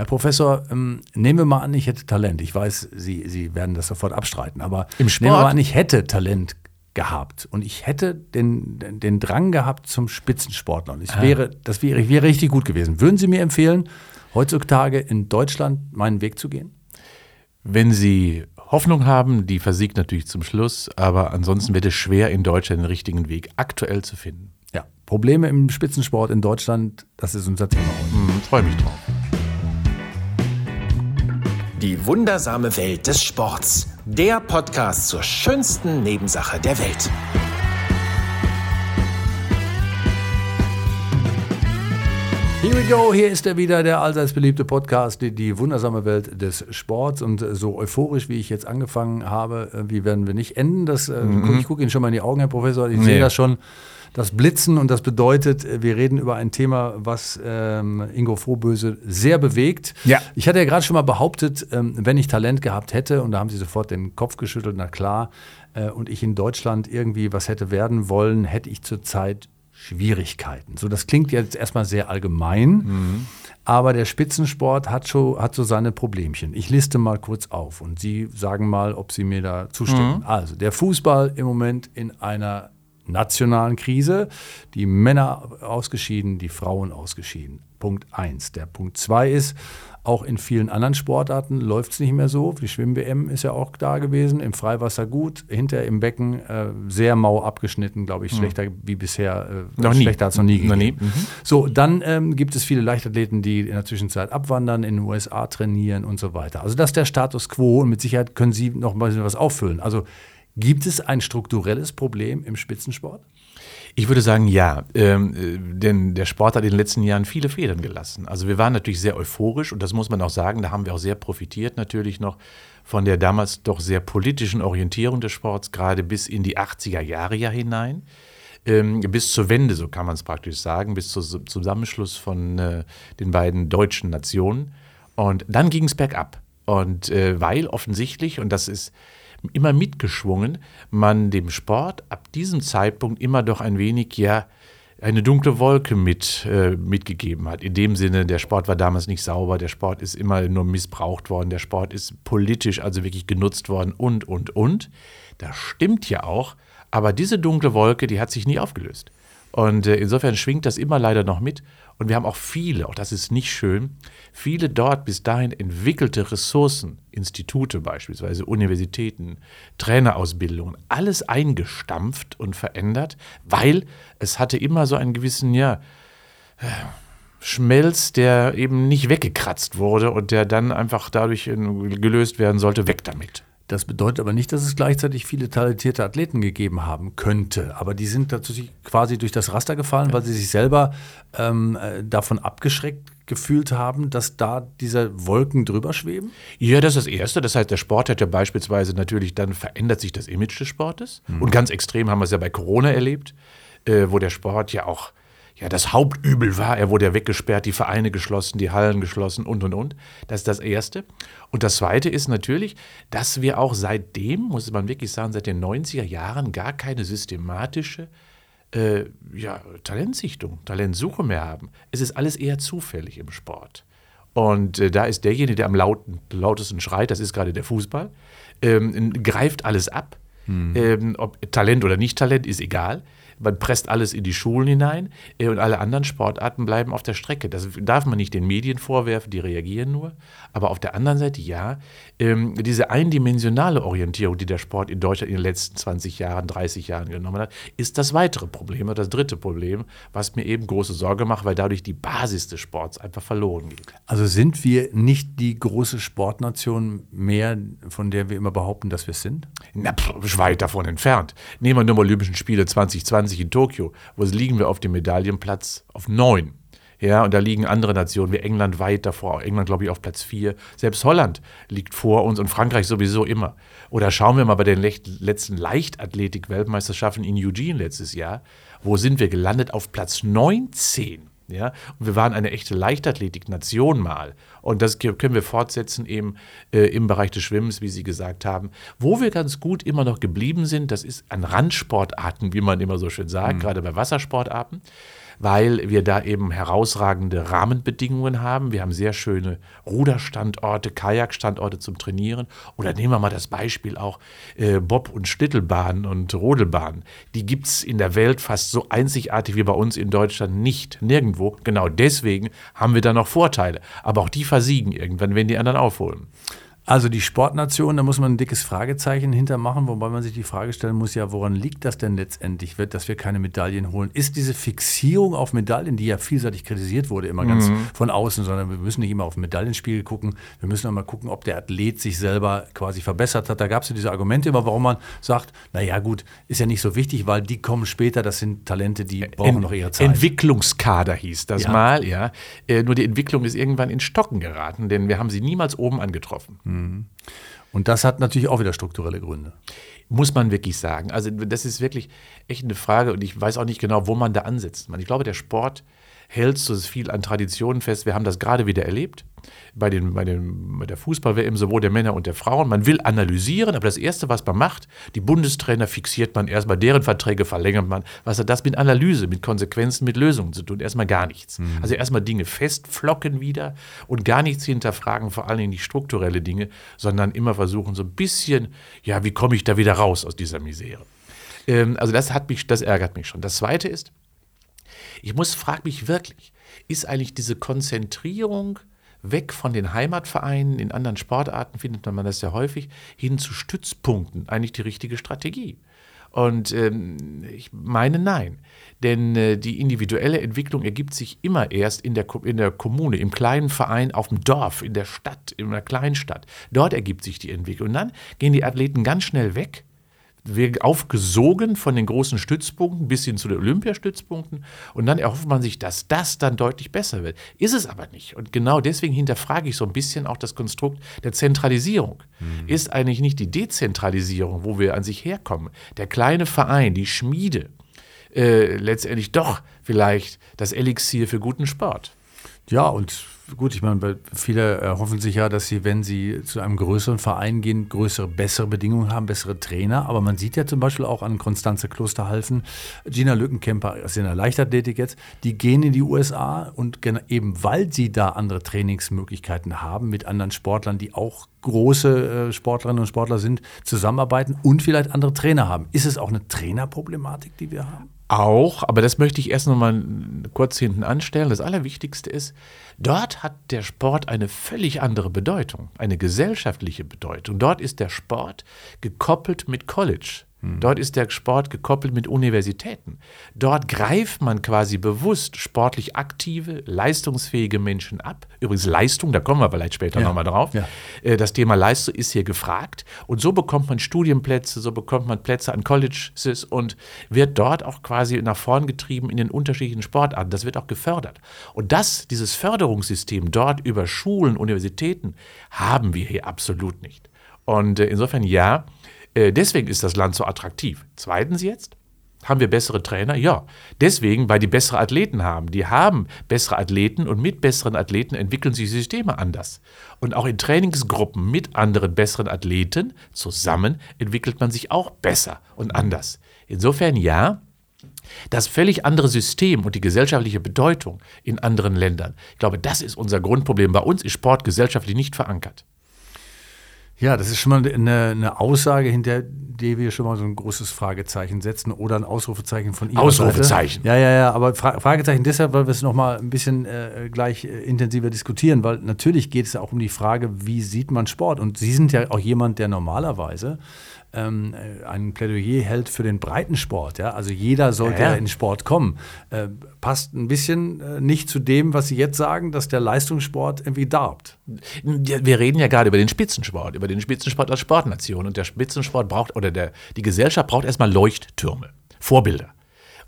Herr Professor, ähm, nehmen wir mal an, ich hätte Talent. Ich weiß, Sie, Sie werden das sofort abstreiten, aber Im Sport? nehmen wir mal an, ich hätte Talent gehabt und ich hätte den, den Drang gehabt zum Spitzensportler. Und ich Ah. wäre, das wäre, ich wäre richtig gut gewesen. Würden Sie mir empfehlen, heutzutage in Deutschland meinen Weg zu gehen? Wenn Sie Hoffnung haben, die versiegt natürlich zum Schluss, aber ansonsten wird es schwer, in Deutschland den richtigen Weg aktuell zu finden. Ja. Probleme im Spitzensport in Deutschland, das ist unser Thema heute. Hm, Freue mich drauf. Die wundersame Welt des Sports. Der Podcast zur schönsten Nebensache der Welt. Here we go, hier ist er wieder, der allseits beliebte Podcast, die, die wundersame Welt des Sports. Und äh, so euphorisch, wie ich jetzt angefangen habe, äh, wie werden wir nicht enden? Das, äh, guck, ich gucke Ihnen schon mal in die Augen, Herr Professor. Ich Nee. sehe das schon, das Blitzen. Und das bedeutet, äh, wir reden über ein Thema, was ähm, Ingo Frohböse sehr bewegt. Ja. Ich hatte ja gerade schon mal behauptet, ähm, wenn ich Talent gehabt hätte, und da haben Sie sofort den Kopf geschüttelt, na klar, äh, und ich in Deutschland irgendwie was hätte werden wollen, hätte ich zurzeit Schwierigkeiten. So, das klingt jetzt erstmal sehr allgemein, aber der Spitzensport hat, schon, hat so seine Problemchen. Ich liste mal kurz auf und Sie sagen mal, ob Sie mir da zustimmen. Also, der Fußball im Moment in einer nationalen Krise, die Männer ausgeschieden, die Frauen ausgeschieden. Punkt eins. Der Punkt zwei ist, auch in vielen anderen Sportarten läuft es nicht mehr so. Die Schwimm-WM ist ja auch da gewesen, im Freiwasser gut, hinter im Becken äh, sehr mau abgeschnitten, glaube ich, schlechter wie bisher. Äh, Noch. Schlechter hat es noch nie Noch gegeben. nie, mhm. So, dann ähm, gibt es viele Leichtathleten, die in der Zwischenzeit abwandern, in den USA trainieren und so weiter. Also das ist der Status quo und mit Sicherheit können Sie noch mal was auffüllen. Also gibt es ein strukturelles Problem im Spitzensport? Ich würde sagen, ja, ähm, äh, denn der Sport hat in den letzten Jahren viele Federn gelassen. Also wir waren natürlich sehr euphorisch und das muss man auch sagen, da haben wir auch sehr profitiert natürlich noch von der damals doch sehr politischen Orientierung des Sports, gerade bis in die 80er Jahre ja hinein. Ähm, bis zur Wende, so kann man es praktisch sagen, bis zu, zum Zusammenschluss von äh, den beiden deutschen Nationen. Und dann ging es bergab. Und äh, weil offensichtlich, und das ist immer mitgeschwungen, man dem Sport ab diesem Zeitpunkt immer doch ein wenig, ja, eine dunkle Wolke mit, äh, mitgegeben hat. In dem Sinne, der Sport war damals nicht sauber, der Sport ist immer nur missbraucht worden, der Sport ist politisch also wirklich genutzt worden und, und, und. Das stimmt ja auch, aber diese dunkle Wolke, die hat sich nie aufgelöst. Und äh, insofern schwingt das immer leider noch mit. Und wir haben auch viele, auch das ist nicht schön, viele dort bis dahin entwickelte Ressourcen, Institute beispielsweise, Universitäten, Trainerausbildungen, alles eingestampft und verändert, weil es hatte immer so einen gewissen, ja, Schmelz, der eben nicht weggekratzt wurde und der dann einfach dadurch gelöst werden sollte, weg damit. Das bedeutet aber nicht, dass es gleichzeitig viele talentierte Athleten gegeben haben könnte. Aber die sind dazu quasi durch das Raster gefallen, weil sie sich selber ähm, äh, davon abgeschreckt gefühlt haben, dass da diese Wolken drüber schweben? Ja, das ist das Erste. Das heißt, der Sport hat ja beispielsweise natürlich, dann verändert sich das Image des Sportes. Und ganz extrem haben wir es ja bei Corona erlebt, äh, wo der Sport ja auch ja, das Hauptübel war. Er wurde ja weggesperrt, die Vereine geschlossen, die Hallen geschlossen und, und, und. Das ist das Erste. Und das Zweite ist natürlich, dass wir auch seitdem, muss man wirklich sagen, seit den 90er Jahren gar keine systematische äh, ja, Talentsichtung, Talentsuche mehr haben. Es ist alles eher zufällig im Sport. Und äh, da ist derjenige, der am lauten, lautesten schreit, das ist gerade der Fußball, ähm, greift alles ab. Ähm, ob Talent oder nicht Talent, ist egal. Man presst alles in die Schulen hinein äh, und alle anderen Sportarten bleiben auf der Strecke. Das darf man nicht den Medien vorwerfen, die reagieren nur. Aber auf der anderen Seite, ja, ähm, diese eindimensionale Orientierung, die der Sport in Deutschland in den letzten 20 Jahren, 30 Jahren genommen hat, ist das weitere Problem oder das dritte Problem, was mir eben große Sorge macht, weil dadurch die Basis des Sports einfach verloren geht. Also sind wir nicht die große Sportnation mehr, von der wir immer behaupten, dass wir es sind? Na, pff, weit davon entfernt. Nehmen wir nur mal Olympischen Spiele 2020 in Tokio. Wo liegen wir auf dem Medaillenplatz? Auf neun. Ja, und da liegen andere Nationen wie England weit davor. England, glaube ich, auf Platz vier. Selbst Holland liegt vor uns und Frankreich sowieso immer. Oder schauen wir mal bei den letzten Leichtathletik-Weltmeisterschaften in Eugene letztes Jahr. Wo sind wir gelandet? Auf Platz 19. Ja, und wir waren eine echte Leichtathletik-Nation mal. Und das können wir fortsetzen eben äh, im Bereich des Schwimmens, wie Sie gesagt haben. Wo wir ganz gut immer noch geblieben sind, das ist an Randsportarten, wie man immer so schön sagt, gerade bei Wassersportarten. Weil wir da eben herausragende Rahmenbedingungen haben. Wir haben sehr schöne Ruderstandorte, Kajakstandorte zum Trainieren. Oder nehmen wir mal das Beispiel auch äh, Bob- und Schlittelbahnen und Rodelbahnen. Die gibt es in der Welt fast so einzigartig wie bei uns in Deutschland nicht. Nirgendwo. Genau deswegen haben wir da noch Vorteile. Aber auch die versiegen irgendwann, wenn die anderen aufholen. Also die Sportnation, da muss man ein dickes Fragezeichen hintermachen, wobei man sich die Frage stellen muss, ja, woran liegt das denn letztendlich, dass wir keine Medaillen holen? Ist diese Fixierung auf Medaillen, die ja vielseitig kritisiert wurde, immer ganz mhm. von außen, sondern wir müssen nicht immer auf Medaillenspiegel gucken, wir müssen auch mal gucken, ob der Athlet sich selber quasi verbessert hat. Da gab es ja diese Argumente immer, warum man sagt, naja gut, ist ja nicht so wichtig, weil die kommen später, das sind Talente, die brauchen Ent noch ihre Zeit. Entwicklungskader hieß das ja. mal, ja. Äh, nur die Entwicklung ist irgendwann in Stocken geraten, denn wir haben sie niemals oben angetroffen. Mhm. Mhm. Und das hat natürlich auch wieder strukturelle Gründe. Muss man wirklich sagen. Also das ist wirklich echt eine Frage und ich weiß auch nicht genau, wo man da ansetzt. Ich glaube, der Sport hält so viel an Traditionen fest. Wir haben das gerade wieder erlebt bei, den, bei, den, bei der Fußball-WM, sowohl der Männer und der Frauen. Man will analysieren, aber das Erste, was man macht, die Bundestrainer fixiert man erstmal, deren Verträge verlängert man. Was hat das mit Analyse, mit Konsequenzen, mit Lösungen zu tun? Erstmal gar nichts. Mhm. Also erstmal Dinge festflocken wieder und gar nichts hinterfragen, vor allen Dingen nicht strukturelle Dinge, sondern immer versuchen, so ein bisschen, ja, wie komme ich da wieder raus aus dieser Misere? Ähm, also das hat mich, das ärgert mich schon. Das Zweite ist, ich muss, frage mich wirklich, ist eigentlich diese Konzentrierung weg von den Heimatvereinen, in anderen Sportarten findet man das ja häufig, hin zu Stützpunkten eigentlich die richtige Strategie? Und ähm, ich meine nein. Denn äh, die individuelle Entwicklung ergibt sich immer erst in der, in der Kommune, im kleinen Verein, auf dem Dorf, in der Stadt, in einer Kleinstadt. Dort ergibt sich die Entwicklung. Und dann gehen die Athleten ganz schnell weg aufgesogen von den großen Stützpunkten bis hin zu den Olympiastützpunkten und dann erhofft man sich, dass das dann deutlich besser wird. Ist es aber nicht. Und genau deswegen hinterfrage ich so ein bisschen auch das Konstrukt der Zentralisierung. Mhm. Ist eigentlich nicht die Dezentralisierung, wo wir an sich herkommen, der kleine Verein, die Schmiede, äh, letztendlich doch vielleicht das Elixier für guten Sport? Ja, und gut, ich meine, viele erhoffen sich ja, dass sie, wenn sie zu einem größeren Verein gehen, größere, bessere Bedingungen haben, bessere Trainer. Aber man sieht ja zum Beispiel auch an Konstanze Klosterhalfen, Gina Lückenkämper ist in der Leichtathletik jetzt, die gehen in die USA und eben weil sie da andere Trainingsmöglichkeiten haben mit anderen Sportlern, die auch große äh, Sportlerinnen und Sportler sind, zusammenarbeiten und vielleicht andere Trainer haben. Ist es auch eine Trainerproblematik, die wir haben? Auch, aber das möchte ich erst noch mal kurz hinten anstellen. Das Allerwichtigste ist, dort hat der Sport eine völlig andere Bedeutung, eine gesellschaftliche Bedeutung. Dort ist der Sport gekoppelt mit College. Hm. Dort ist der Sport gekoppelt mit Universitäten. Dort greift man quasi bewusst sportlich aktive, leistungsfähige Menschen ab. Übrigens Leistung, da kommen wir vielleicht später ja. nochmal drauf. Ja. Äh, das Thema Leistung ist hier gefragt. Und so bekommt man Studienplätze, so bekommt man Plätze an Colleges und wird dort auch quasi nach vorn getrieben in den unterschiedlichen Sportarten. Das wird auch gefördert. Und das, dieses Förderungssystem dort über Schulen, Universitäten, haben wir hier absolut nicht. Und äh, insofern ja, deswegen ist das Land so attraktiv. Zweitens jetzt, haben wir bessere Trainer? Ja. Deswegen, weil die bessere Athleten haben. Die haben bessere Athleten und mit besseren Athleten entwickeln sich Systeme anders. Und auch in Trainingsgruppen mit anderen besseren Athleten zusammen entwickelt man sich auch besser und anders. Insofern ja, das völlig andere System und die gesellschaftliche Bedeutung in anderen Ländern. Ich glaube, das ist unser Grundproblem. Bei uns ist Sport gesellschaftlich nicht verankert. Ja, das ist schon mal eine, eine, Aussage, hinter der wir schon mal so ein großes Fragezeichen setzen oder ein Ausrufezeichen von Ihrer Ausrufezeichen. Seite. Ja, ja, ja, aber Fra Fragezeichen deshalb, weil wir es noch mal ein bisschen äh, gleich äh, intensiver diskutieren, weil natürlich geht es ja auch um die Frage, wie sieht man Sport? Und Sie sind ja auch jemand, der normalerweise ähm, äh, ein Plädoyer hält für den Breitensport. Ja? Also jeder sollte ja, in Sport kommen. Äh, passt ein bisschen äh, nicht zu dem, was Sie jetzt sagen, dass der Leistungssport irgendwie darbt. Wir reden ja gerade über den Spitzensport, über den Spitzensport als Sportnation. Und der Spitzensport braucht, oder der, die Gesellschaft braucht erstmal Leuchttürme, Vorbilder,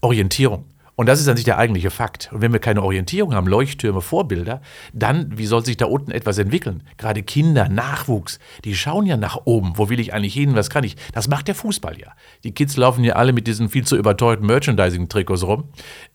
Orientierung. Und das ist an sich der eigentliche Fakt. Und wenn wir keine Orientierung haben, Leuchttürme, Vorbilder, dann, wie soll sich da unten etwas entwickeln? Gerade Kinder, Nachwuchs, die schauen ja nach oben. Wo will ich eigentlich hin? Was kann ich? Das macht der Fußball ja. Die Kids laufen ja alle mit diesen viel zu überteuerten Merchandising-Trikots rum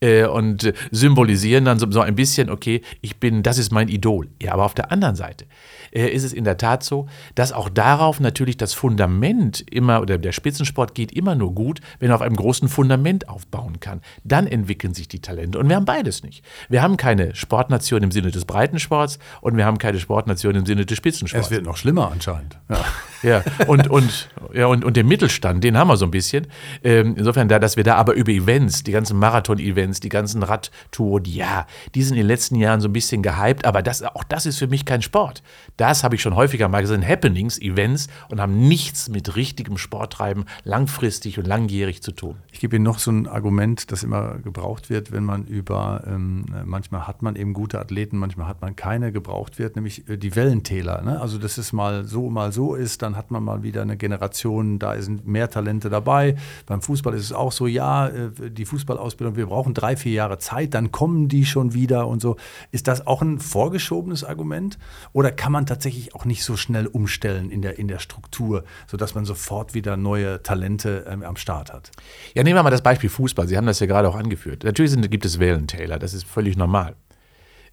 äh, und äh, symbolisieren dann so, so ein bisschen, okay, ich bin, das ist mein Idol. Ja, aber auf der anderen Seite äh, ist es in der Tat so, dass auch darauf natürlich das Fundament immer, oder der Spitzensport geht immer nur gut, wenn er auf einem großen Fundament aufbauen kann. Dann entwickelt entwickeln sich die Talente. Und wir haben beides nicht. Wir haben keine Sportnation im Sinne des Breitensports und wir haben keine Sportnation im Sinne des Spitzensports. Es wird noch schlimmer anscheinend. Ja, ja und, und, ja, und, und den Mittelstand, den haben wir so ein bisschen. Ähm, insofern, da, dass wir da aber über Events, die ganzen Marathon-Events, die ganzen Radtouren, ja, die sind in den letzten Jahren so ein bisschen gehypt, aber das, auch das ist für mich kein Sport. Das habe ich schon häufiger mal gesehen, Happenings, Events und haben nichts mit richtigem Sporttreiben langfristig und langjährig zu tun. Ich gebe Ihnen noch so ein Argument, das immer gebraucht wird, wenn man über, ähm, manchmal hat man eben gute Athleten, manchmal hat man keine, gebraucht wird, nämlich äh, die Wellentäler. Ne? Also, dass es mal so, mal so ist, dann hat man mal wieder eine Generation, da sind mehr Talente dabei. Beim Fußball ist es auch so, ja, äh, die Fußballausbildung, wir brauchen drei, vier Jahre Zeit, dann kommen die schon wieder und so. Ist das auch ein vorgeschobenes Argument? Oder kann man tatsächlich auch nicht so schnell umstellen in der, in der Struktur, sodass man sofort wieder neue Talente ähm, am Start hat? Ja, nehmen wir mal das Beispiel Fußball. Sie haben das ja gerade auch angeführt. Natürlich sind, gibt es Wellentäler, das ist völlig normal.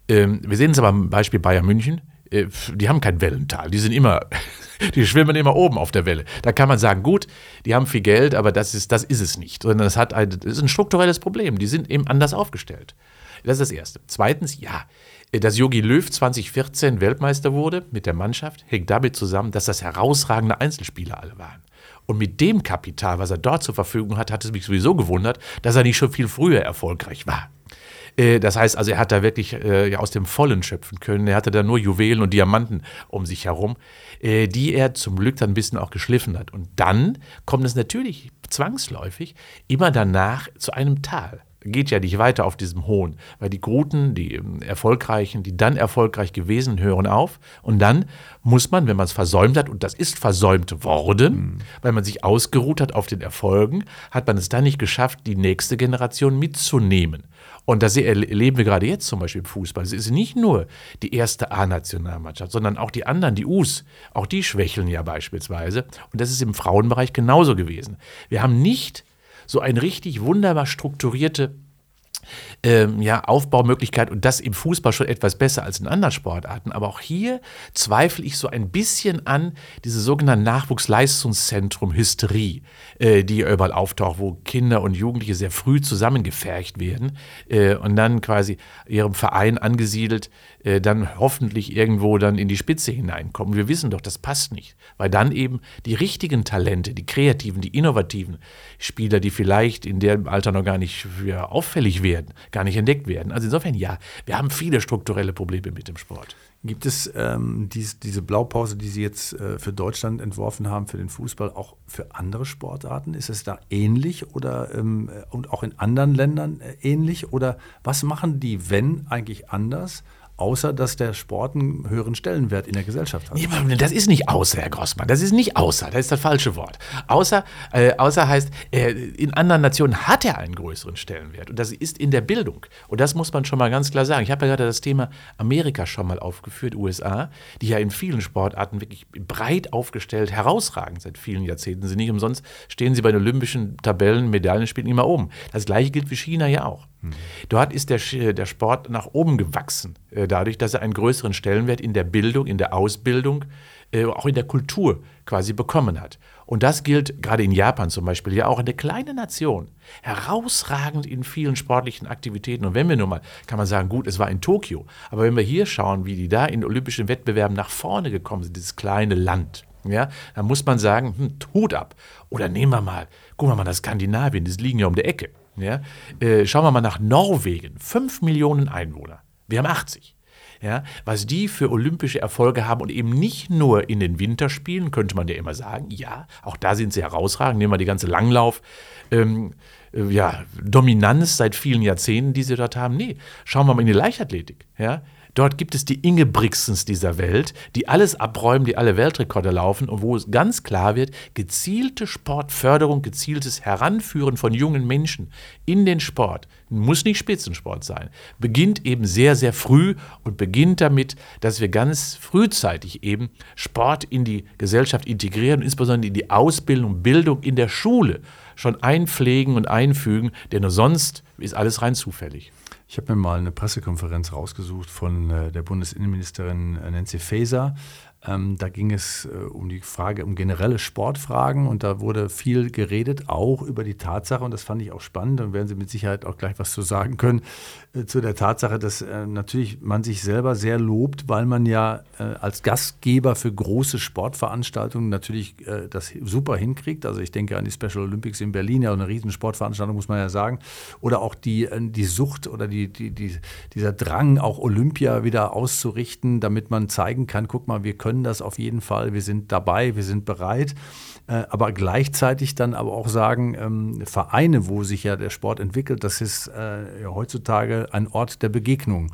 Ähm, wir sehen es aber am Beispiel Bayern München. Äh, die haben kein Wellental, die sind immer, die schwimmen immer oben auf der Welle. Da kann man sagen, gut, die haben viel Geld, aber das ist, das ist es nicht. Sondern das, hat ein, das ist ein strukturelles Problem. Die sind eben anders aufgestellt. Das ist das Erste. Zweitens, ja, dass Yogi Löw 2014 Weltmeister wurde mit der Mannschaft, hängt damit zusammen, dass das herausragende Einzelspieler alle waren. Und mit dem Kapital, was er dort zur Verfügung hat, hat es mich sowieso gewundert, dass er nicht schon viel früher erfolgreich war. Äh, das heißt also, er hat da wirklich äh, aus dem Vollen schöpfen können. Er hatte da nur Juwelen und Diamanten um sich herum, äh, die er zum Glück dann ein bisschen auch geschliffen hat. Und dann kommt es natürlich zwangsläufig immer danach zu einem Tal geht ja nicht weiter auf diesem Hohen, weil die Guten, die ähm, Erfolgreichen, die dann erfolgreich gewesen, hören auf und dann muss man, wenn man es versäumt hat, und das ist versäumt worden, mhm. weil man sich ausgeruht hat auf den Erfolgen, hat man es dann nicht geschafft, die nächste Generation mitzunehmen. Und das erleben wir gerade jetzt zum Beispiel im Fußball. Es ist nicht nur die erste A-Nationalmannschaft, sondern auch die anderen, die U's. Auch die schwächeln ja beispielsweise. Und das ist im Frauenbereich genauso gewesen. Wir haben nicht so eine richtig wunderbar strukturierte ähm, ja, Aufbaumöglichkeit und das im Fußball schon etwas besser als in anderen Sportarten. Aber auch hier zweifle ich so ein bisschen an diese sogenannte Nachwuchsleistungszentrum-Hysterie, äh, die überall auftaucht, wo Kinder und Jugendliche sehr früh zusammengefercht werden äh, und dann quasi ihrem Verein angesiedelt, äh, dann hoffentlich irgendwo dann in die Spitze hineinkommen. Wir wissen doch, das passt nicht, weil dann eben die richtigen Talente, die kreativen, die innovativen Spieler, die vielleicht in dem Alter noch gar nicht auffällig werden, gar nicht entdeckt werden. Also insofern ja, wir haben viele strukturelle Probleme mit dem Sport. Gibt es ähm, dies, diese Blaupause, die Sie jetzt äh, für Deutschland entworfen haben, für den Fußball, auch für andere Sportarten? Ist es da ähnlich oder ähm, und auch in anderen Ländern äh, ähnlich? Oder was machen die, wenn eigentlich anders? Außer dass der Sport einen höheren Stellenwert in der Gesellschaft hat. das ist nicht außer, Herr Grossmann. Das ist nicht außer, das ist das falsche Wort. Außer, äh, außer heißt, äh, in anderen Nationen hat er einen größeren Stellenwert. Und das ist in der Bildung. Und das muss man schon mal ganz klar sagen. Ich habe ja gerade das Thema Amerika schon mal aufgeführt, USA, die ja in vielen Sportarten wirklich breit aufgestellt herausragen seit vielen Jahrzehnten. Sie nicht umsonst stehen sie bei den olympischen Tabellen, Medaillenspielen immer oben. Das gleiche gilt für China ja auch. Dort ist der, der Sport nach oben gewachsen, äh, dadurch, dass er einen größeren Stellenwert in der Bildung, in der Ausbildung, äh, auch in der Kultur quasi bekommen hat. Und das gilt gerade in Japan zum Beispiel ja auch eine kleine Nation, herausragend in vielen sportlichen Aktivitäten. Und wenn wir nun mal, kann man sagen, gut, es war in Tokio, aber wenn wir hier schauen, wie die da in olympischen Wettbewerben nach vorne gekommen sind, dieses kleine Land, ja, dann muss man sagen, hm, Hut ab. Oder nehmen wir mal, gucken wir mal nach Skandinavien, das liegen ja um der Ecke. Ja? Äh, schauen wir mal nach Norwegen. Fünf Millionen Einwohner. Wir haben 80. Ja, was die für olympische Erfolge haben und eben nicht nur in den Winterspielen, könnte man ja immer sagen, ja, auch da sind sie herausragend, nehmen wir die ganze Langlauf, ähm, äh, ja, Dominanz seit vielen Jahrzehnten, die sie dort haben. Nee, schauen wir mal in die Leichtathletik. Ja, Dort gibt es die Ingebrigtsens dieser Welt, die alles abräumen, die alle Weltrekorde laufen und wo es ganz klar wird, gezielte Sportförderung, gezieltes Heranführen von jungen Menschen in den Sport, muss nicht Spitzensport sein, beginnt eben sehr, sehr früh und beginnt damit, dass wir ganz frühzeitig eben Sport in die Gesellschaft integrieren, insbesondere in die Ausbildung, Bildung in der Schule schon einpflegen und einfügen, denn nur sonst ist alles rein zufällig. Ich habe mir mal eine Pressekonferenz rausgesucht von äh, der Bundesinnenministerin äh, Nancy Faeser Ähm, da ging es äh, um die Frage, um generelle Sportfragen und da wurde viel geredet, auch über die Tatsache, und das fand ich auch spannend, und werden Sie mit Sicherheit auch gleich was zu sagen können, äh, zu der Tatsache, dass äh, natürlich man sich selber sehr lobt, weil man ja äh, als Gastgeber für große Sportveranstaltungen natürlich äh, das super hinkriegt. Also ich denke an die Special Olympics in Berlin, ja eine riesen Sportveranstaltung, muss man ja sagen. Oder auch die, äh, die Sucht oder die, die, die, dieser Drang, auch Olympia wieder auszurichten, damit man zeigen kann, guck mal, wir können können das auf jeden Fall, wir sind dabei, wir sind bereit. Äh, aber gleichzeitig dann aber auch sagen, ähm, Vereine, wo sich ja der Sport entwickelt, das ist äh, heutzutage ein Ort der Begegnung.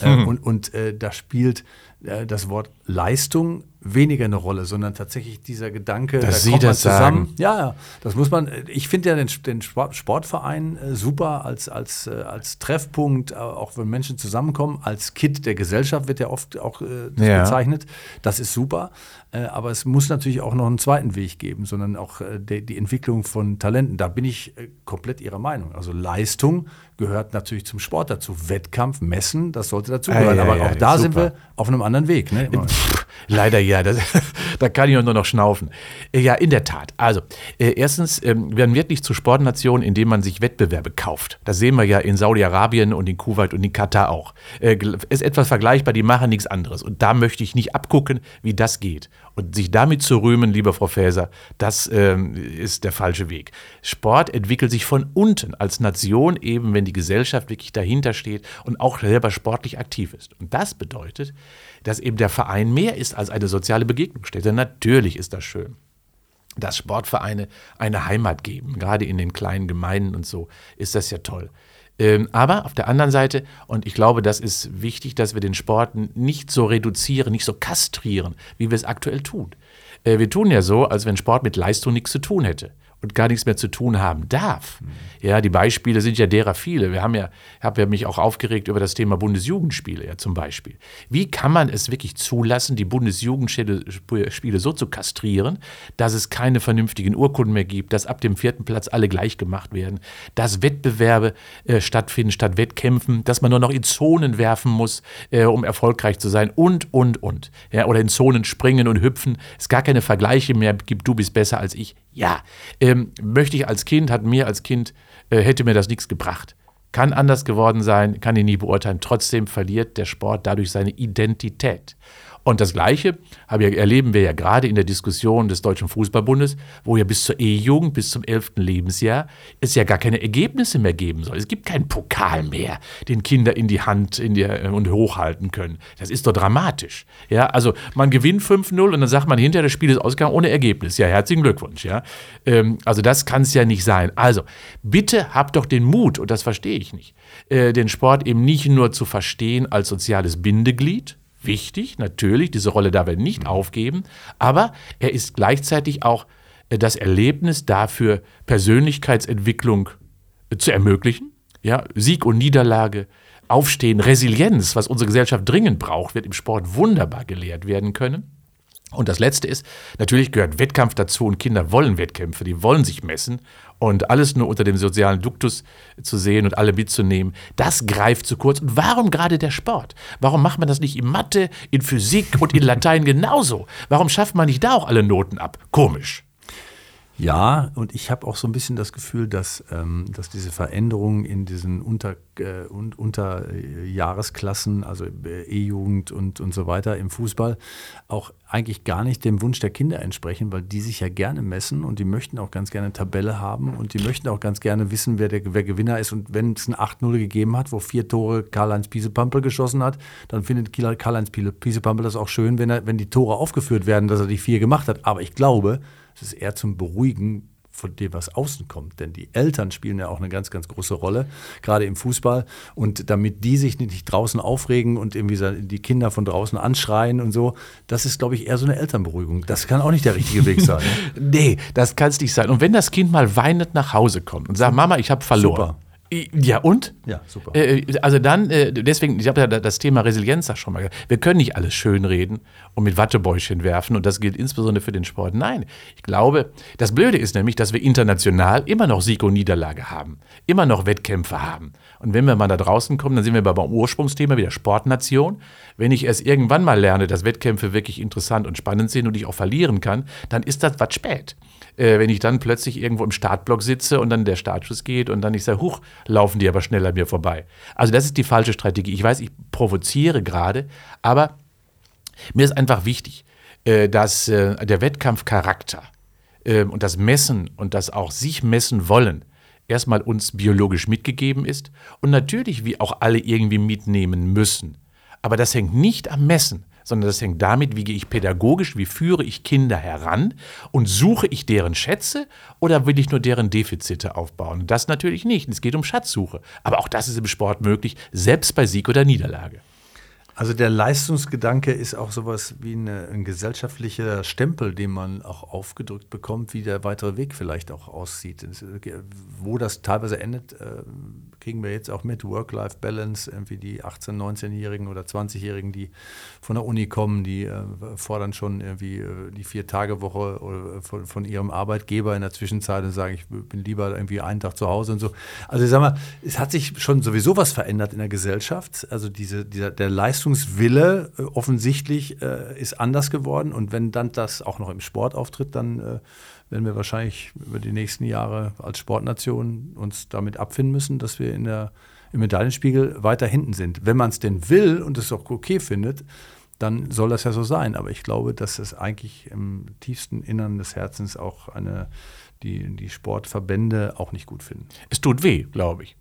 Äh, hm. Und, und da spielt das Wort Leistung weniger eine Rolle, sondern tatsächlich dieser Gedanke, Dass da Sie kommt man zusammen. Sagen. Ja, ja, das muss man. Ich finde ja den, den Sportverein äh, super als, als, äh, als Treffpunkt, äh, auch wenn Menschen zusammenkommen. Als Kit der Gesellschaft wird ja oft auch ja. bezeichnet. Das ist super. aber es muss natürlich auch noch einen zweiten Weg geben, sondern auch die, die Entwicklung von Talenten. Da bin ich komplett Ihrer Meinung. Also Leistung gehört natürlich zum Sport dazu. Wettkampf, Messen, das sollte dazugehören. Ah, ja, aber auch da super. sind wir auf einem anderen Weg. Ne? Leider ja, das, da kann ich nur noch schnaufen. Äh, ja, in der Tat. Also, äh, erstens, ähm, wir werden wirklich zur Sportnation, indem man sich Wettbewerbe kauft. Das sehen wir ja in Saudi-Arabien und in Kuwait und in Katar auch. Äh, ist etwas vergleichbar, die machen nichts anderes. Und da möchte ich nicht abgucken, wie das geht. Und sich damit zu rühmen, lieber Frau Faeser, das ähm, ist der falsche Weg. Sport entwickelt sich von unten als Nation, eben wenn die Gesellschaft wirklich dahinter steht und auch selber sportlich aktiv ist. Und das bedeutet, dass eben der Verein mehr ist als eine soziale Begegnungsstätte. Natürlich ist das schön dass Sportvereine eine Heimat geben, gerade in den kleinen Gemeinden und so, ist das ja toll. Ähm, aber auf der anderen Seite, und ich glaube, das ist wichtig, dass wir den Sport nicht so reduzieren, nicht so kastrieren, wie wir es aktuell tun. Äh, wir tun ja so, als wenn Sport mit Leistung nichts zu tun hätte und gar nichts mehr zu tun haben darf. Mhm. Ja, die Beispiele sind ja derer viele. Wir haben ja, habe ja mich auch aufgeregt über das Thema Bundesjugendspiele ja zum Beispiel. Wie kann man es wirklich zulassen, die Bundesjugendspiele so zu kastrieren, dass es keine vernünftigen Urkunden mehr gibt, dass ab dem vierten Platz alle gleich gemacht werden, dass Wettbewerbe äh, stattfinden statt Wettkämpfen, dass man nur noch in Zonen werfen muss, äh, um erfolgreich zu sein und, und, und. Ja, oder in Zonen springen und hüpfen. Es gar keine Vergleiche mehr gibt, du bist besser als ich. Ja, ähm, möchte ich als Kind, hat mir als Kind, äh, hätte mir das nichts gebracht. Kann anders geworden sein, kann ich nie beurteilen. Trotzdem verliert der Sport dadurch seine Identität. Und das Gleiche erleben wir ja gerade in der Diskussion des Deutschen Fußballbundes, wo ja bis zur E-Jugend, bis zum 11. Lebensjahr, es ja gar keine Ergebnisse mehr geben soll. Es gibt keinen Pokal mehr, den Kinder in die Hand in die, äh, und hochhalten können. Das ist doch dramatisch. Ja, also man gewinnt 5-0 und dann sagt man hinterher, das Spiel ist ausgegangen ohne Ergebnis. Ja, herzlichen Glückwunsch. Ja. Ähm, also das kann es ja nicht sein. Also bitte habt doch den Mut, und das verstehe ich nicht, äh, den Sport eben nicht nur zu verstehen als soziales Bindeglied, wichtig, natürlich, diese Rolle darf er nicht aufgeben, aber er ist gleichzeitig auch äh, das Erlebnis dafür, Persönlichkeitsentwicklung äh, zu ermöglichen. Ja, Sieg und Niederlage, Aufstehen, Resilienz, was unsere Gesellschaft dringend braucht, wird im Sport wunderbar gelehrt werden können. Und das Letzte ist, natürlich gehört Wettkampf dazu und Kinder wollen Wettkämpfe, die wollen sich messen und alles nur unter dem sozialen Duktus zu sehen und alle mitzunehmen, das greift zu kurz. Und warum gerade der Sport? Warum macht man das nicht in Mathe, in Physik und in Latein genauso? Warum schafft man nicht da auch alle Noten ab? Komisch. Ja, und ich habe auch so ein bisschen das Gefühl, dass, ähm, dass diese Veränderungen in diesen Unter, äh, und Unterjahresklassen, also äh, E-Jugend und, und so weiter im Fußball, auch eigentlich gar nicht dem Wunsch der Kinder entsprechen, weil die sich ja gerne messen und die möchten auch ganz gerne eine Tabelle haben und die möchten auch ganz gerne wissen, wer der wer Gewinner ist. Und wenn es ein 8-0 gegeben hat, wo vier Tore Karl-Heinz Piesepampel geschossen hat, dann findet Karl-Heinz Piesepampel das auch schön, wenn, er, wenn die Tore aufgeführt werden, dass er die vier gemacht hat. Aber ich glaube, es ist eher zum Beruhigen von dem, was außen kommt. Denn die Eltern spielen ja auch eine ganz, ganz große Rolle, gerade im Fußball. Und damit die sich nicht draußen aufregen und irgendwie die Kinder von draußen anschreien und so, das ist, glaube ich, eher so eine Elternberuhigung. Das kann auch nicht der richtige Weg sein. nee, das kann es nicht sein. Und wenn das Kind mal weinend nach Hause kommt und sagt, Mama, ich habe verloren. Super Ja, und? Ja, super. Äh, also dann, äh, deswegen, ich habe ja das Thema Resilienz da schon mal gesagt. Wir können nicht alles schönreden und mit Wattebäuschen werfen und das gilt insbesondere für den Sport. Nein, ich glaube, das Blöde ist nämlich, dass wir international immer noch Sieg und Niederlage haben, immer noch Wettkämpfe haben. Und wenn wir mal da draußen kommen, dann sind wir beim Ursprungsthema wieder Sportnation. Wenn ich erst irgendwann mal lerne, dass Wettkämpfe wirklich interessant und spannend sind und ich auch verlieren kann, dann ist das was spät äh, wenn ich dann plötzlich irgendwo im Startblock sitze und dann der Startschuss geht und dann ich sage, huch, laufen die aber schnell an mir vorbei. Also das ist die falsche Strategie. Ich weiß, ich provoziere gerade, aber mir ist einfach wichtig, äh, dass äh, der Wettkampfcharakter äh, und das Messen und das auch sich messen wollen, erstmal uns biologisch mitgegeben ist und natürlich wir auch alle irgendwie mitnehmen müssen. Aber das hängt nicht am Messen, sondern das hängt damit, wie gehe ich pädagogisch, wie führe ich Kinder heran und suche ich deren Schätze oder will ich nur deren Defizite aufbauen? Das natürlich nicht. Es geht um Schatzsuche. Aber auch das ist im Sport möglich, selbst bei Sieg oder Niederlage. Also der Leistungsgedanke ist auch sowas wie eine, ein gesellschaftlicher Stempel, den man auch aufgedrückt bekommt, wie der weitere Weg vielleicht auch aussieht. Wo das teilweise endet, äh, kriegen wir jetzt auch mit Work-Life-Balance, irgendwie die 18-, 19-Jährigen oder 20-Jährigen, die von der Uni kommen, die äh, fordern schon irgendwie äh, die Vier-Tage-Woche von, von, ihrem Arbeitgeber in der Zwischenzeit und sagen, ich bin lieber irgendwie einen Tag zu Hause und so. Also ich sag mal, es hat sich schon sowieso was verändert in der Gesellschaft. Also diese, dieser, der Leistung Leistungswille äh, offensichtlich äh, ist anders geworden. Und wenn dann das auch noch im Sport auftritt, dann äh, werden wir wahrscheinlich über die nächsten Jahre als Sportnation uns damit abfinden müssen, dass wir in der, im Medaillenspiegel weiter hinten sind. Wenn man es denn will und es auch okay findet, dann soll das ja so sein. Aber ich glaube, dass es eigentlich im tiefsten Innern des Herzens auch eine, die, die Sportverbände auch nicht gut finden. Es tut weh, glaube ich.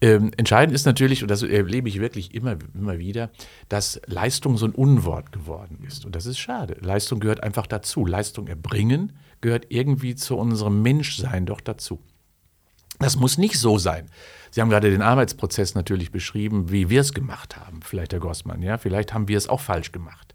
Ähm, entscheidend ist natürlich, und das erlebe ich wirklich immer, immer wieder, dass Leistung so ein Unwort geworden ist. Und das ist schade. Leistung gehört einfach dazu. Leistung erbringen gehört irgendwie zu unserem Menschsein doch dazu. Das muss nicht so sein. Sie haben gerade den Arbeitsprozess natürlich beschrieben, wie wir es gemacht haben, vielleicht Herr Gossmann. Ja? Vielleicht haben wir es auch falsch gemacht.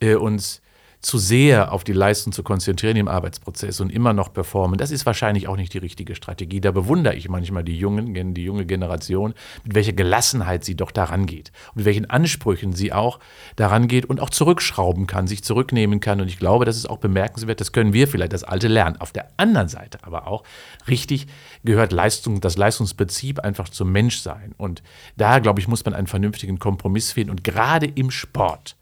Äh, uns zu sehr auf die Leistung zu konzentrieren im Arbeitsprozess und immer noch performen, das ist wahrscheinlich auch nicht die richtige Strategie. Da bewundere ich manchmal die Jungen, die junge Generation, mit welcher Gelassenheit sie doch daran geht und mit welchen Ansprüchen sie auch daran geht und auch zurückschrauben kann, sich zurücknehmen kann. Und ich glaube, das ist auch bemerkenswert, das können wir vielleicht das Alte lernen. Auf der anderen Seite aber auch richtig gehört Leistung, das Leistungsprinzip einfach zum Menschsein. Und da, glaube ich, muss man einen vernünftigen Kompromiss finden. Und gerade im Sport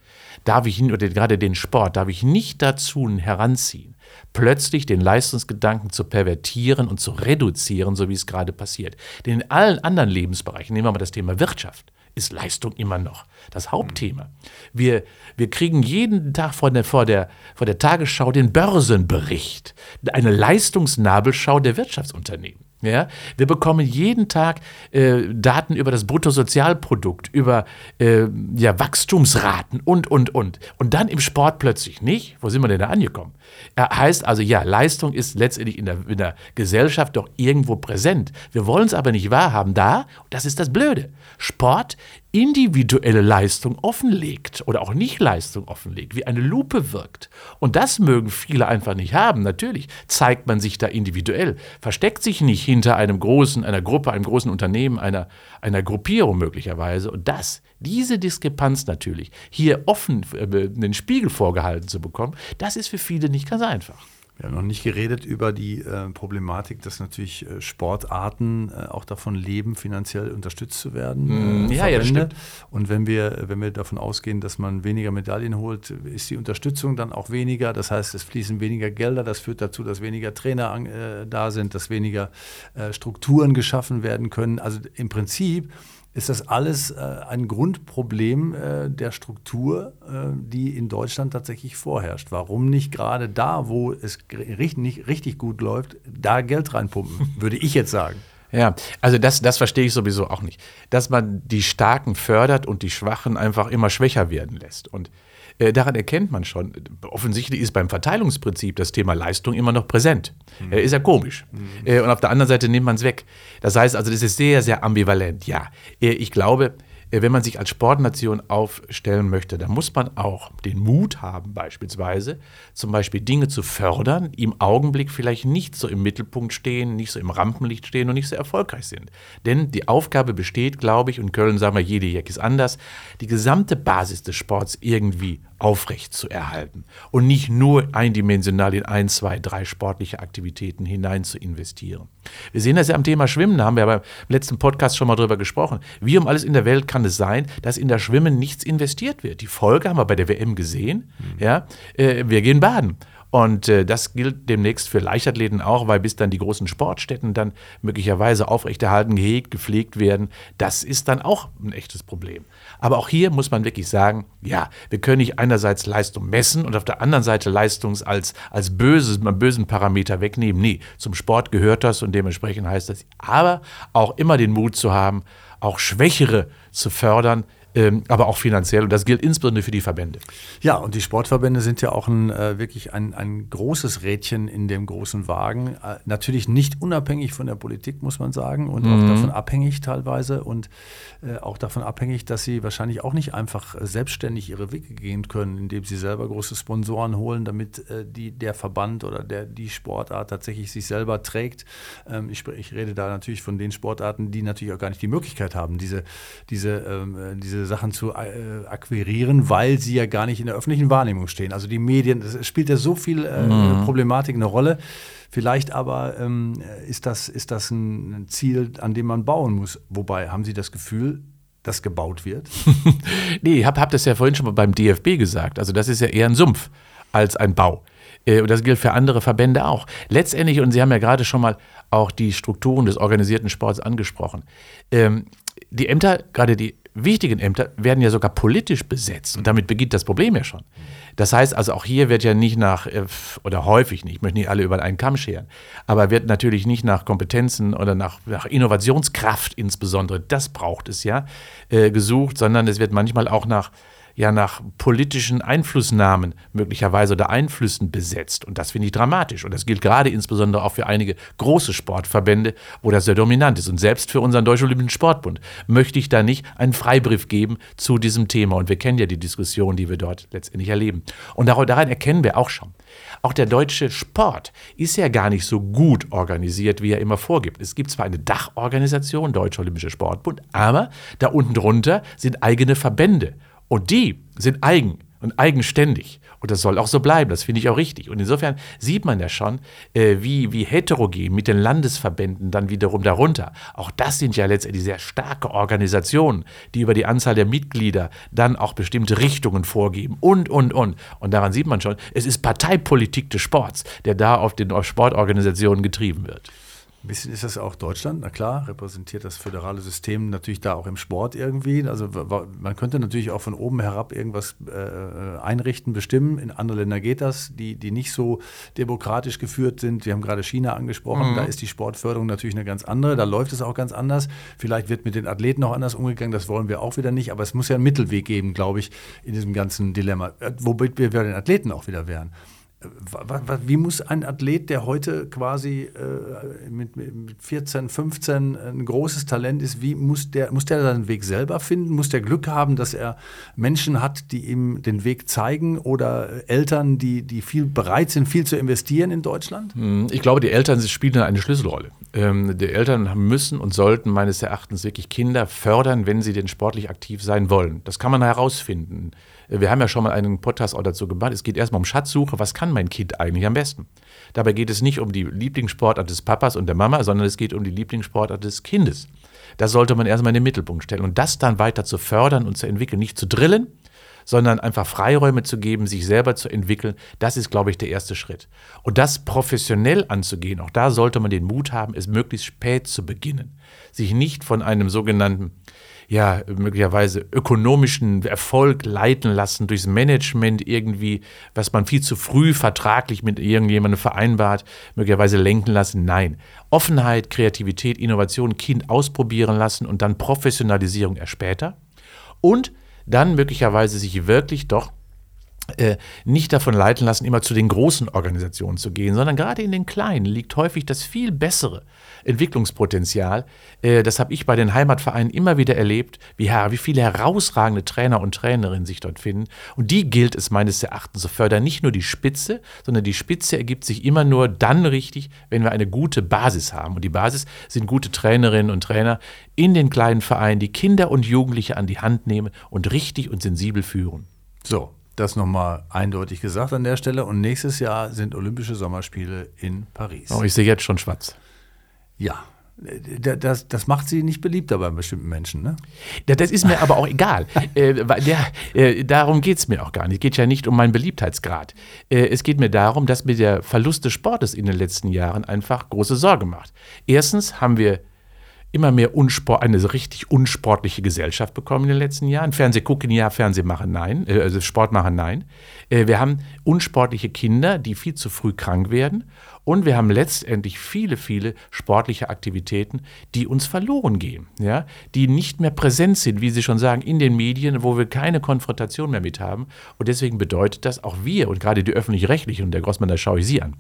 darf ich, oder gerade den Sport, darf ich nicht dazu heranziehen, plötzlich den Leistungsgedanken zu pervertieren und zu reduzieren, so wie es gerade passiert. Denn in allen anderen Lebensbereichen, nehmen wir mal das Thema Wirtschaft, ist Leistung immer noch das Hauptthema. Wir, wir kriegen jeden Tag vor der, vor, der, vor der Tagesschau den Börsenbericht, eine Leistungsnabelschau der Wirtschaftsunternehmen. Ja, wir bekommen jeden Tag äh, Daten über das Bruttosozialprodukt, über äh, ja, Wachstumsraten und, und, und. Und dann im Sport plötzlich nicht. Wo sind wir denn da angekommen? Er heißt also, ja, Leistung ist letztendlich in der, in der Gesellschaft doch irgendwo präsent. Wir wollen es aber nicht wahrhaben da, das ist das Blöde. Sport individuelle Leistung offenlegt oder auch nicht Leistung offenlegt, wie eine Lupe wirkt. Und das mögen viele einfach nicht haben. Natürlich zeigt man sich da individuell, versteckt sich nicht hinter einem großen, einer Gruppe, einem großen Unternehmen, einer, einer Gruppierung möglicherweise. Und das, diese Diskrepanz natürlich, hier offen äh, den Spiegel vorgehalten zu bekommen, das ist für viele nicht ganz einfach. Wir haben noch nicht geredet über die äh, Problematik, dass natürlich äh, Sportarten äh, auch davon leben, finanziell unterstützt zu werden. Mm, ja, ja, stimmt. Und wenn wir, wenn wir davon ausgehen, dass man weniger Medaillen holt, ist die Unterstützung dann auch weniger. Das heißt, es fließen weniger Gelder. Das führt dazu, dass weniger Trainer äh, da sind, dass weniger äh, Strukturen geschaffen werden können. Also im Prinzip ist das alles äh, ein Grundproblem äh, der Struktur, äh, die in Deutschland tatsächlich vorherrscht. Warum nicht gerade da, wo es richtig, nicht richtig gut läuft, da Geld reinpumpen, würde ich jetzt sagen. Ja, also das, das verstehe ich sowieso auch nicht. Dass man die Starken fördert und die Schwachen einfach immer schwächer werden lässt. Und äh, daran erkennt man schon, offensichtlich ist beim Verteilungsprinzip das Thema Leistung immer noch präsent. Mhm. Äh, ist ja komisch. Mhm. Äh, und auf der anderen Seite nimmt man es weg. Das heißt also, das ist sehr, sehr ambivalent. Ja, äh, ich glaube, äh, wenn man sich als Sportnation aufstellen möchte, dann muss man auch den Mut haben, beispielsweise, zum Beispiel Dinge zu fördern, die im Augenblick vielleicht nicht so im Mittelpunkt stehen, nicht so im Rampenlicht stehen und nicht so erfolgreich sind. Denn die Aufgabe besteht, glaube ich, und Köln sagen wir, jede Jack ist anders, die gesamte Basis des Sports irgendwie aufrecht zu erhalten und nicht nur eindimensional in ein, zwei, drei sportliche Aktivitäten hinein zu investieren. Wir sehen das ja am Thema Schwimmen, da haben wir beim letzten Podcast schon mal drüber gesprochen. Wie um alles in der Welt kann es sein, dass in das Schwimmen nichts investiert wird? Die Folge haben wir bei der WM gesehen. Mhm. Ja, äh, wir gehen baden. Und äh, das gilt demnächst für Leichtathleten auch, weil bis dann die großen Sportstätten dann möglicherweise aufrechterhalten, gehegt, gepflegt werden, das ist dann auch ein echtes Problem. Aber auch hier muss man wirklich sagen, ja, wir können nicht einerseits Leistung messen und auf der anderen Seite Leistung als, als böses, bösen Parameter wegnehmen. Nee, zum Sport gehört das und dementsprechend heißt das, aber auch immer den Mut zu haben, auch Schwächere zu fördern, ähm, aber auch finanziell. Und das gilt insbesondere für die Verbände. Ja, und die Sportverbände sind ja auch ein, äh, wirklich ein, ein großes Rädchen in dem großen Wagen. Äh, natürlich nicht unabhängig von der Politik, muss man sagen, und mhm. auch davon abhängig teilweise und äh, auch davon abhängig, dass sie wahrscheinlich auch nicht einfach selbstständig ihre Wege gehen können, indem sie selber große Sponsoren holen, damit äh, die, der Verband oder der, die Sportart tatsächlich sich selber trägt. Ähm, ich, ich rede da natürlich von den Sportarten, die natürlich auch gar nicht die Möglichkeit haben, diese, diese, ähm, äh, diese diese Sachen zu äh, akquirieren, weil sie ja gar nicht in der öffentlichen Wahrnehmung stehen. Also die Medien, es spielt ja so viel äh, mhm. Problematik eine Rolle. Vielleicht aber ähm, ist, das, ist das ein Ziel, an dem man bauen muss. Wobei, haben Sie das Gefühl, dass gebaut wird? nee, ich habe hab das ja vorhin schon mal beim DFB gesagt. Also das ist ja eher ein Sumpf als ein Bau. Äh, und das gilt für andere Verbände auch. Letztendlich, und Sie haben ja gerade schon mal auch die Strukturen des organisierten Sports angesprochen. Ähm, die Ämter, gerade die wichtigen Ämter werden ja sogar politisch besetzt und damit beginnt das Problem ja schon. Das heißt also, auch hier wird ja nicht nach, äh, oder häufig nicht, ich möchte nicht alle über einen Kamm scheren, aber wird natürlich nicht nach Kompetenzen oder nach, nach Innovationskraft insbesondere, das braucht es ja, äh, gesucht, sondern es wird manchmal auch nach ja nach politischen Einflussnahmen möglicherweise oder Einflüssen besetzt. Und das finde ich dramatisch. Und das gilt gerade insbesondere auch für einige große Sportverbände, wo das sehr dominant ist. Und selbst für unseren Deutschen Olympischen Sportbund möchte ich da nicht einen Freibrief geben zu diesem Thema. Und wir kennen ja die Diskussion, die wir dort letztendlich erleben. Und daran erkennen wir auch schon. Auch der deutsche Sport ist ja gar nicht so gut organisiert, wie er immer vorgibt. Es gibt zwar eine Dachorganisation, Deutscher Olympischer Sportbund, aber da unten drunter sind eigene Verbände. Und die sind eigen und eigenständig. Und das soll auch so bleiben, das finde ich auch richtig. Und insofern sieht man ja schon, äh, wie, wie heterogen mit den Landesverbänden dann wiederum darunter. Auch das sind ja letztendlich sehr starke Organisationen, die über die Anzahl der Mitglieder dann auch bestimmte Richtungen vorgeben und, und, und. Und daran sieht man schon, es ist Parteipolitik des Sports, der da auf den Sportorganisationen getrieben wird. Ein bisschen ist das auch Deutschland, na klar, repräsentiert das föderale System natürlich da auch im Sport irgendwie. Also man könnte natürlich auch von oben herab irgendwas äh, einrichten, bestimmen. In andere Länder geht das, die, die nicht so demokratisch geführt sind. Wir haben gerade China angesprochen, mhm. da ist die Sportförderung natürlich eine ganz andere, da läuft es auch ganz anders. Vielleicht wird mit den Athleten auch anders umgegangen, das wollen wir auch wieder nicht, aber es muss ja einen Mittelweg geben, glaube ich, in diesem ganzen Dilemma. Äh, womit wir den Athleten auch wieder wären. Wie muss ein Athlet, der heute quasi äh, mit, 14, 15 ein großes Talent ist, wie muss der, muss der seinen Weg selber finden? Muss der Glück haben, dass er Menschen hat, die ihm den Weg zeigen oder Eltern, die, die viel bereit sind, viel zu investieren in Deutschland? Hm, ich glaube, die Eltern spielen eine Schlüsselrolle. Ähm, die Eltern müssen und sollten meines Erachtens wirklich Kinder fördern, wenn sie denn sportlich aktiv sein wollen. Das kann man herausfinden. Wir haben ja schon mal einen Podcast auch dazu gemacht. Es geht erstmal um Schatzsuche. Was kann mein Kind eigentlich am besten? Dabei geht es nicht um die Lieblingssportart des Papas und der Mama, sondern es geht um die Lieblingssportart des Kindes. Das sollte man erstmal in den Mittelpunkt stellen und das dann weiter zu fördern und zu entwickeln, nicht zu drillen, sondern einfach Freiräume zu geben, sich selber zu entwickeln, das ist, glaube ich, der erste Schritt. Und das professionell anzugehen, auch da sollte man den Mut haben, es möglichst spät zu beginnen. Sich nicht von einem sogenannten ja, möglicherweise ökonomischen Erfolg leiten lassen durchs Management irgendwie, was man viel zu früh vertraglich mit irgendjemandem vereinbart, möglicherweise lenken lassen. Nein. Offenheit, Kreativität, Innovation, Kind ausprobieren lassen und dann Professionalisierung erst später. Und dann möglicherweise sich wirklich doch nicht davon leiten lassen, immer zu den großen Organisationen zu gehen, sondern gerade in den kleinen liegt häufig das viel bessere Entwicklungspotenzial. Äh, das habe ich bei den Heimatvereinen immer wieder erlebt, wie, wie viele herausragende Trainer und Trainerinnen sich dort finden. Und die gilt es meines Erachtens zu fördern. Nicht nur die Spitze, sondern die Spitze ergibt sich immer nur dann richtig, wenn wir eine gute Basis haben. Und die Basis sind gute Trainerinnen und Trainer in den kleinen Vereinen, die Kinder und Jugendliche an die Hand nehmen und richtig und sensibel führen. So, das nochmal eindeutig gesagt an der Stelle. Und nächstes Jahr sind Olympische Sommerspiele in Paris. Oh, ich sehe jetzt schon schwarz. Ja, das, das macht sie nicht beliebter bei bestimmten Menschen, ne? Das ist mir aber auch egal. äh, der, äh, darum geht es mir auch gar nicht. Es geht ja nicht um meinen Beliebtheitsgrad. Äh, es geht mir darum, dass mir der Verlust des Sportes in den letzten Jahren einfach große Sorge macht. Erstens haben wir immer mehr Unsport, eine richtig unsportliche Gesellschaft bekommen in den letzten Jahren. Fernseh gucken ja, Fernseh machen nein, äh, also Sport machen nein. Äh, wir haben unsportliche Kinder, die viel zu früh krank werden. Und wir haben letztendlich viele, viele sportliche Aktivitäten, die uns verloren gehen, ja? die nicht mehr präsent sind, wie Sie schon sagen, in den Medien, wo wir keine Konfrontation mehr mit haben. Und deswegen bedeutet das auch wir und gerade die öffentlich-rechtlichen, und der Grossmann, da schaue ich Sie an,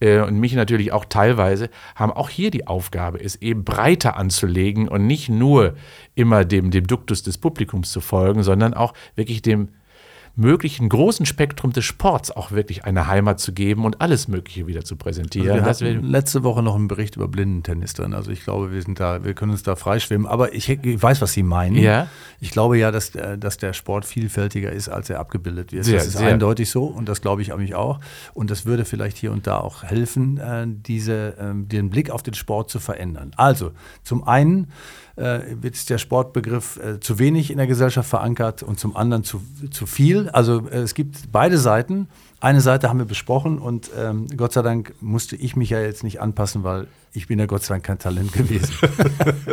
äh, und mich natürlich auch teilweise, haben auch hier die Aufgabe, es eben breiter anzulegen und nicht nur immer dem, dem Duktus des Publikums zu folgen, sondern auch wirklich dem möglichen großen Spektrum des Sports auch wirklich eine Heimat zu geben und alles Mögliche wieder zu präsentieren. Also wir hatten letzte Woche noch einen Bericht über Blindentennis drin. Also ich glaube, wir sind da, wir können uns da freischwimmen. Aber ich, ich weiß, was Sie meinen. Ja. Ich glaube ja, dass, äh, dass der Sport vielfältiger ist, als er abgebildet wird. Sehr, das ist sehr. eindeutig so und das glaube ich eigentlich auch. Und das würde vielleicht hier und da auch helfen, äh, diese, ähm, den Blick auf den Sport zu verändern. Also zum einen äh, wird der Sportbegriff zu wenig in der Gesellschaft verankert und zum anderen zu, zu viel. Also äh, es gibt beide Seiten. Eine Seite haben wir besprochen und ähm, Gott sei Dank musste ich mich ja jetzt nicht anpassen, weil ich bin ja Gott sei Dank kein Talent gewesen.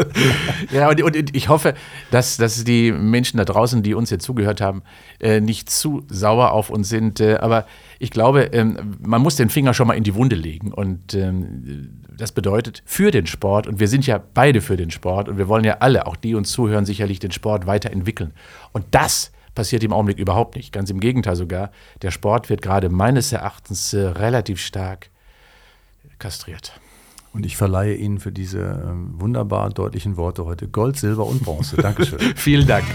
ja, und, und, ich hoffe, dass, dass die Menschen da draußen, die uns jetzt zugehört haben, äh, nicht zu sauer auf uns sind. Äh, aber ich glaube, ähm, man muss den Finger schon mal in die Wunde legen. Und ähm, das bedeutet für den Sport, und wir sind ja beide für den Sport, und wir wollen ja alle, auch die uns zuhören, sicherlich den Sport weiterentwickeln. Und das passiert im Augenblick überhaupt nicht. Ganz im Gegenteil sogar. Der Sport wird gerade meines Erachtens äh, relativ stark kastriert. Und ich verleihe Ihnen für diese ähm, wunderbar deutlichen Worte heute Gold, Silber und Bronze. Dankeschön. Vielen Dank.